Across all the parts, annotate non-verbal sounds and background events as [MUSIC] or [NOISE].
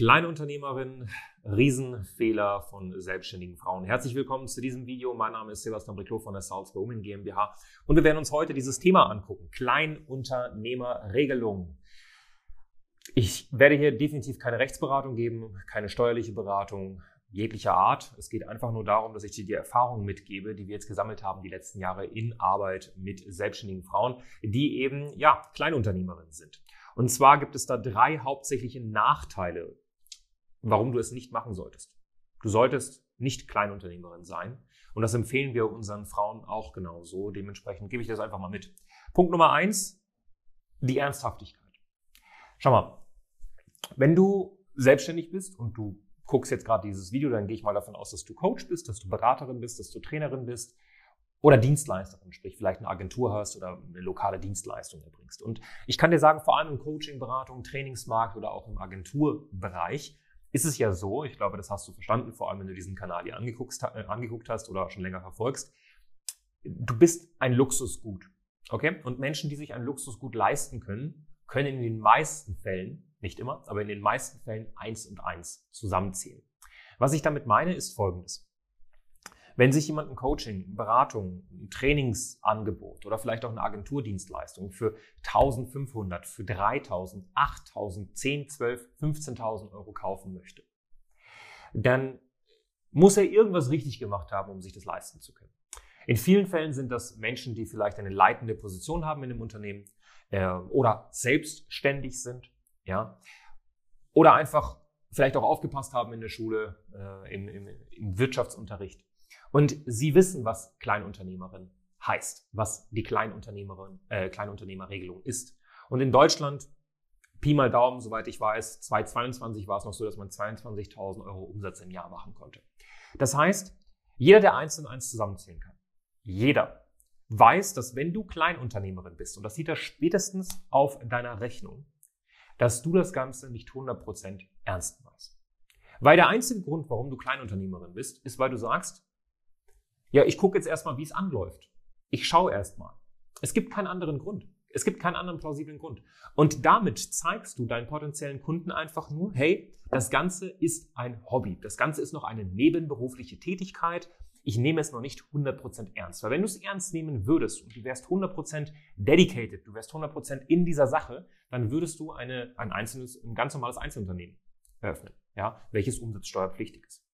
Kleinunternehmerin, Riesenfehler von selbstständigen Frauen. Herzlich willkommen zu diesem Video. Mein Name ist Sebastian Briclot von der South Women GmbH und wir werden uns heute dieses Thema angucken. Kleinunternehmerregelung. Ich werde hier definitiv keine Rechtsberatung geben, keine steuerliche Beratung jeglicher Art. Es geht einfach nur darum, dass ich dir die Erfahrungen mitgebe, die wir jetzt gesammelt haben die letzten Jahre in Arbeit mit selbstständigen Frauen, die eben, ja, Kleinunternehmerinnen sind. Und zwar gibt es da drei hauptsächliche Nachteile warum du es nicht machen solltest. Du solltest nicht Kleinunternehmerin sein. Und das empfehlen wir unseren Frauen auch genauso. Dementsprechend gebe ich das einfach mal mit. Punkt Nummer eins, die Ernsthaftigkeit. Schau mal, wenn du selbstständig bist und du guckst jetzt gerade dieses Video, dann gehe ich mal davon aus, dass du Coach bist, dass du Beraterin bist, dass du Trainerin bist oder Dienstleisterin, sprich vielleicht eine Agentur hast oder eine lokale Dienstleistung erbringst. Und ich kann dir sagen, vor allem im Coaching, Beratung, Trainingsmarkt oder auch im Agenturbereich ist es ja so, ich glaube, das hast du verstanden, vor allem wenn du diesen Kanal hier angeguckt, äh, angeguckt hast oder schon länger verfolgst, du bist ein Luxusgut. Okay? Und Menschen, die sich ein Luxusgut leisten können, können in den meisten Fällen, nicht immer, aber in den meisten Fällen eins und eins zusammenzählen. Was ich damit meine, ist folgendes. Wenn sich jemand ein Coaching, Beratung, ein Trainingsangebot oder vielleicht auch eine Agenturdienstleistung für 1500, für 3000, 8000, 10, 12, 15.000 Euro kaufen möchte, dann muss er irgendwas richtig gemacht haben, um sich das leisten zu können. In vielen Fällen sind das Menschen, die vielleicht eine leitende Position haben in einem Unternehmen äh, oder selbstständig sind, ja, oder einfach vielleicht auch aufgepasst haben in der Schule, äh, im, im, im Wirtschaftsunterricht und Sie wissen, was Kleinunternehmerin heißt, was die Kleinunternehmerin, äh, Kleinunternehmerregelung ist. Und in Deutschland, Pi mal Daumen, soweit ich weiß, 2022 war es noch so, dass man 22.000 Euro Umsatz im Jahr machen konnte. Das heißt, jeder, der eins und eins zusammenzählen kann, jeder weiß, dass wenn du Kleinunternehmerin bist, und das sieht er spätestens auf deiner Rechnung, dass du das Ganze nicht 100% ernst meinst. Weil der einzige Grund, warum du Kleinunternehmerin bist, ist, weil du sagst, ja, ich gucke jetzt erstmal, wie es anläuft. Ich schaue erstmal. Es gibt keinen anderen Grund. Es gibt keinen anderen plausiblen Grund. Und damit zeigst du deinen potenziellen Kunden einfach nur, hey, das Ganze ist ein Hobby. Das Ganze ist noch eine nebenberufliche Tätigkeit. Ich nehme es noch nicht 100% ernst. Weil wenn du es ernst nehmen würdest und du wärst 100% dedicated, du wärst 100% in dieser Sache, dann würdest du eine, ein einzelnes, ein ganz normales Einzelunternehmen eröffnen, ja, welches umsatzsteuerpflichtig ist.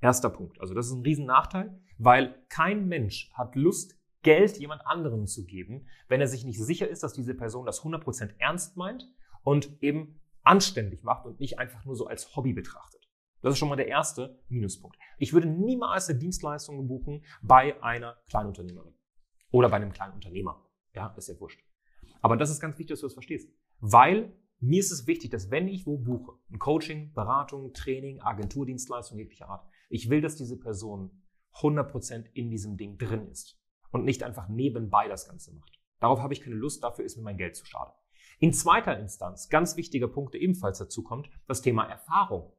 Erster Punkt. Also das ist ein Riesennachteil, weil kein Mensch hat Lust, Geld jemand anderem zu geben, wenn er sich nicht sicher ist, dass diese Person das 100% ernst meint und eben anständig macht und nicht einfach nur so als Hobby betrachtet. Das ist schon mal der erste Minuspunkt. Ich würde niemals eine Dienstleistung buchen bei einer Kleinunternehmerin oder bei einem Kleinunternehmer. Ja, ist ja wurscht. Aber das ist ganz wichtig, dass du das verstehst. Weil mir ist es wichtig, dass wenn ich wo buche, ein Coaching, Beratung, Training, Agenturdienstleistung jeglicher Art, ich will, dass diese Person 100% in diesem Ding drin ist und nicht einfach nebenbei das Ganze macht. Darauf habe ich keine Lust, dafür ist mir mein Geld zu schade. In zweiter Instanz, ganz wichtiger Punkt, der ebenfalls dazu kommt, das Thema Erfahrung.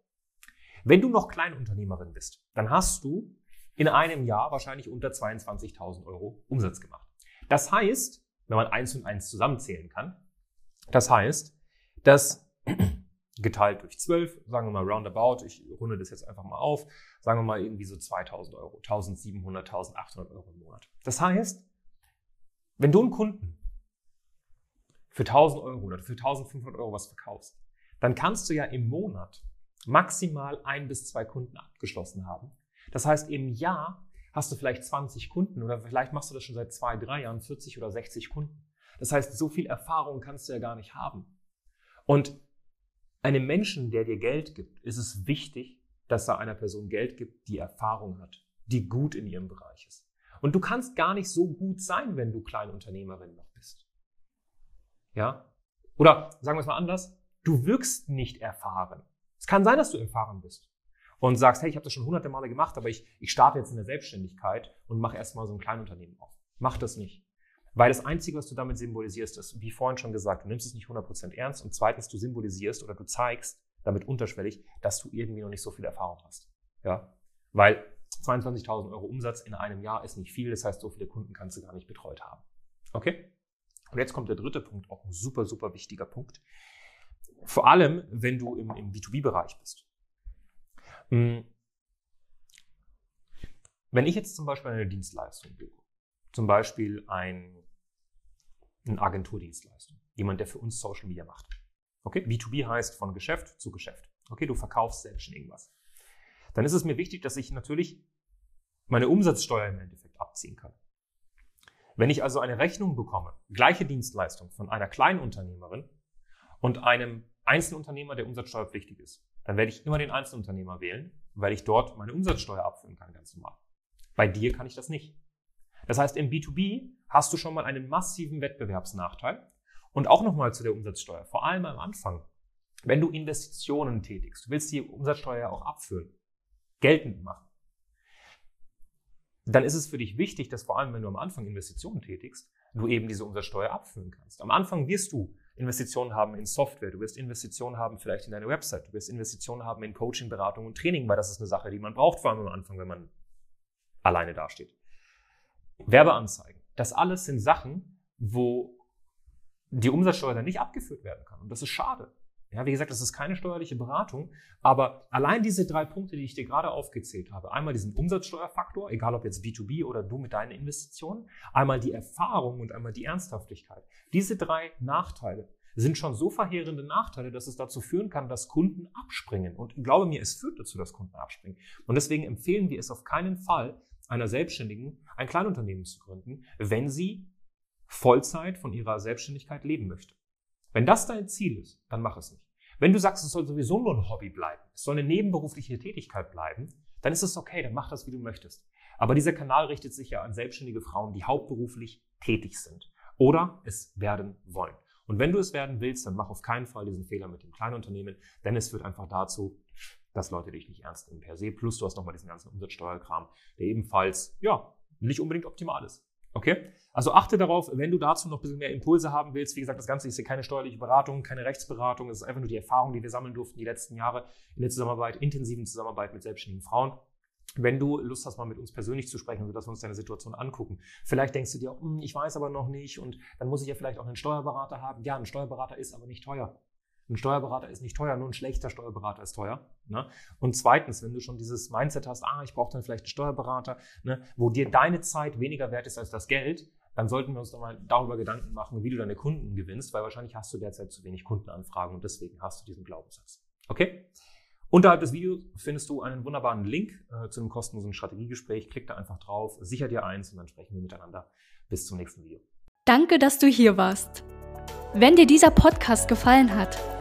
Wenn du noch Kleinunternehmerin bist, dann hast du in einem Jahr wahrscheinlich unter 22.000 Euro Umsatz gemacht. Das heißt, wenn man eins und eins zusammenzählen kann, das heißt, [CLEARS THROAT] dass geteilt durch 12, sagen wir mal roundabout, ich runde das jetzt einfach mal auf, sagen wir mal irgendwie so 2000 Euro, 1700, 1800 Euro im Monat. Das heißt, wenn du einen Kunden für 1000 Euro oder für 1500 Euro was verkaufst, dann kannst du ja im Monat maximal ein bis zwei Kunden abgeschlossen haben. Das heißt, im Jahr hast du vielleicht 20 Kunden oder vielleicht machst du das schon seit zwei, drei Jahren, 40 oder 60 Kunden. Das heißt, so viel Erfahrung kannst du ja gar nicht haben. Und einem Menschen, der dir Geld gibt, ist es wichtig, dass er einer Person Geld gibt, die Erfahrung hat, die gut in ihrem Bereich ist. Und du kannst gar nicht so gut sein, wenn du Kleinunternehmerin noch bist. Ja? Oder sagen wir es mal anders, du wirkst nicht erfahren. Es kann sein, dass du erfahren bist. und sagst, hey, ich habe das schon hunderte Male gemacht, aber ich, ich starte jetzt in der Selbstständigkeit und mache erstmal so ein Kleinunternehmen auf. Mach das nicht. Weil das Einzige, was du damit symbolisierst, ist, wie vorhin schon gesagt, du nimmst es nicht 100% ernst und zweitens, du symbolisierst oder du zeigst damit unterschwellig, dass du irgendwie noch nicht so viel Erfahrung hast. Ja? Weil 22.000 Euro Umsatz in einem Jahr ist nicht viel, das heißt, so viele Kunden kannst du gar nicht betreut haben. Okay? Und jetzt kommt der dritte Punkt, auch ein super, super wichtiger Punkt. Vor allem, wenn du im, im B2B-Bereich bist. Hm. Wenn ich jetzt zum Beispiel eine Dienstleistung gebe, zum Beispiel ein, eine Agenturdienstleistung, jemand, der für uns Social Media macht. Okay, B2B heißt von Geschäft zu Geschäft. Okay, du verkaufst selbst schon irgendwas. Dann ist es mir wichtig, dass ich natürlich meine Umsatzsteuer im Endeffekt abziehen kann. Wenn ich also eine Rechnung bekomme, gleiche Dienstleistung von einer Kleinunternehmerin und einem Einzelunternehmer, der umsatzsteuerpflichtig ist, dann werde ich immer den Einzelunternehmer wählen, weil ich dort meine Umsatzsteuer abführen kann, ganz normal. Bei dir kann ich das nicht. Das heißt, im B2B hast du schon mal einen massiven Wettbewerbsnachteil. Und auch nochmal zu der Umsatzsteuer, vor allem am Anfang. Wenn du Investitionen tätigst, du willst die Umsatzsteuer auch abführen, geltend machen, dann ist es für dich wichtig, dass vor allem, wenn du am Anfang Investitionen tätigst, du eben diese Umsatzsteuer abführen kannst. Am Anfang wirst du Investitionen haben in Software, du wirst Investitionen haben vielleicht in deine Website, du wirst Investitionen haben in Coaching, Beratung und Training, weil das ist eine Sache, die man braucht, vor allem am Anfang, wenn man alleine dasteht. Werbeanzeigen. Das alles sind Sachen, wo die Umsatzsteuer dann nicht abgeführt werden kann. Und das ist schade. Ja, wie gesagt, das ist keine steuerliche Beratung, aber allein diese drei Punkte, die ich dir gerade aufgezählt habe, einmal diesen Umsatzsteuerfaktor, egal ob jetzt B2B oder du mit deinen Investitionen, einmal die Erfahrung und einmal die Ernsthaftigkeit. Diese drei Nachteile sind schon so verheerende Nachteile, dass es dazu führen kann, dass Kunden abspringen. Und glaube mir, es führt dazu, dass Kunden abspringen. Und deswegen empfehlen wir es auf keinen Fall, einer Selbstständigen ein Kleinunternehmen zu gründen, wenn sie Vollzeit von ihrer Selbstständigkeit leben möchte. Wenn das dein Ziel ist, dann mach es nicht. Wenn du sagst, es soll sowieso nur ein Hobby bleiben, es soll eine nebenberufliche Tätigkeit bleiben, dann ist es okay, dann mach das, wie du möchtest. Aber dieser Kanal richtet sich ja an selbstständige Frauen, die hauptberuflich tätig sind oder es werden wollen. Und wenn du es werden willst, dann mach auf keinen Fall diesen Fehler mit dem Kleinunternehmen, denn es führt einfach dazu, dass Leute dich nicht ernst nehmen per se. Plus du hast nochmal diesen ganzen Umsatzsteuerkram, der ebenfalls, ja, nicht unbedingt optimal ist. Okay? Also achte darauf, wenn du dazu noch ein bisschen mehr Impulse haben willst. Wie gesagt, das Ganze ist hier keine steuerliche Beratung, keine Rechtsberatung. Es ist einfach nur die Erfahrung, die wir sammeln durften die letzten Jahre in der Zusammenarbeit, intensiven Zusammenarbeit mit selbstständigen Frauen. Wenn du Lust hast, mal mit uns persönlich zu sprechen, sodass wir uns deine Situation angucken. Vielleicht denkst du dir, hm, ich weiß aber noch nicht und dann muss ich ja vielleicht auch einen Steuerberater haben. Ja, ein Steuerberater ist aber nicht teuer. Ein Steuerberater ist nicht teuer, nur ein schlechter Steuerberater ist teuer. Ne? Und zweitens, wenn du schon dieses Mindset hast, ah, ich brauche dann vielleicht einen Steuerberater, ne, wo dir deine Zeit weniger wert ist als das Geld, dann sollten wir uns doch mal darüber Gedanken machen, wie du deine Kunden gewinnst, weil wahrscheinlich hast du derzeit zu wenig Kundenanfragen und deswegen hast du diesen Glaubenssatz. Okay? Unterhalb des Videos findest du einen wunderbaren Link äh, zu einem kostenlosen Strategiegespräch. Klick da einfach drauf, sicher dir eins und dann sprechen wir miteinander. Bis zum nächsten Video. Danke, dass du hier warst. Wenn dir dieser Podcast gefallen hat,